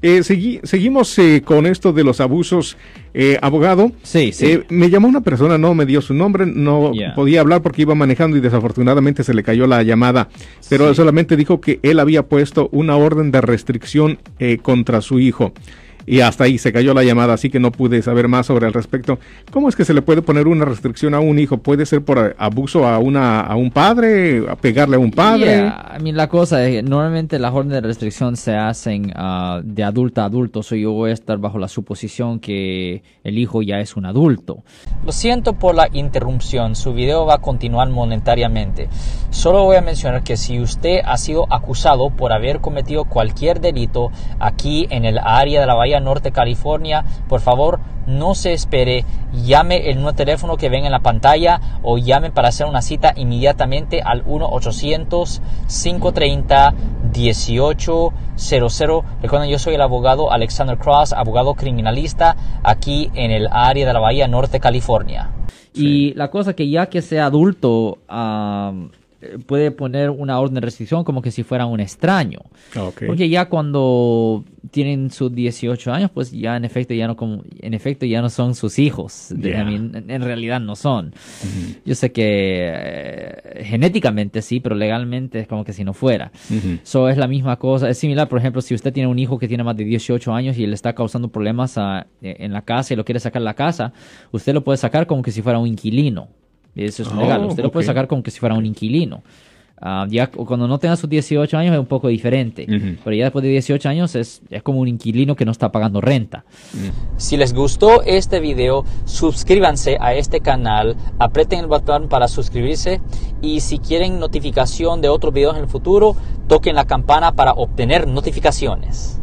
Eh, seguimos eh, con esto de los abusos, eh, abogado. Sí, sí. Eh, me llamó una persona, no me dio su nombre, no podía hablar porque iba manejando y desafortunadamente se le cayó la llamada, pero solamente dijo que él había puesto una orden de restricción contra su hijo y hasta ahí se cayó la llamada, así que no pude saber más sobre el respecto. ¿Cómo es que se le puede poner una restricción a un hijo? ¿Puede ser por abuso a una a un padre, a pegarle a un padre? a mí la cosa es que normalmente las órdenes de restricción se hacen uh, de adulto a adulto, so yo voy a estar bajo la suposición que el hijo ya es un adulto. Lo siento por la interrupción, su video va a continuar monetariamente. Solo voy a mencionar que si usted ha sido acusado por haber cometido cualquier delito aquí en el área de la Bahía Norte, California, por favor no se espere, llame el nuevo teléfono que ven en la pantalla o llame para hacer una cita inmediatamente al 1-800-530-1800. Recuerden, yo soy el abogado Alexander Cross, abogado criminalista aquí en el área de la Bahía Norte, California. Y la cosa que ya que sea adulto, puede poner una orden de restricción como que si fuera un extraño. Porque ya cuando tienen sus 18 años, pues ya en efecto ya no como en efecto ya no son sus hijos. en, realidad no son. Yo sé que eh, genéticamente sí, pero legalmente es como que si no fuera. Eso es la misma cosa. Es similar, por ejemplo, si usted tiene un hijo que tiene más de 18 años y le está causando problemas en la casa y lo quiere sacar de la casa, usted lo puede sacar como que si fuera un inquilino. Eso es legal. Oh, Usted lo puede sacar como que si fuera un inquilino. Ah, ya cuando no tenga sus 18 años es un poco diferente, pero ya después de 18 años es, es, como un inquilino que no está pagando renta. Si les gustó este video, suscríbanse a este canal, aprieten el botón para suscribirse y si quieren notificación de otros videos en el futuro, toquen la campana para obtener notificaciones.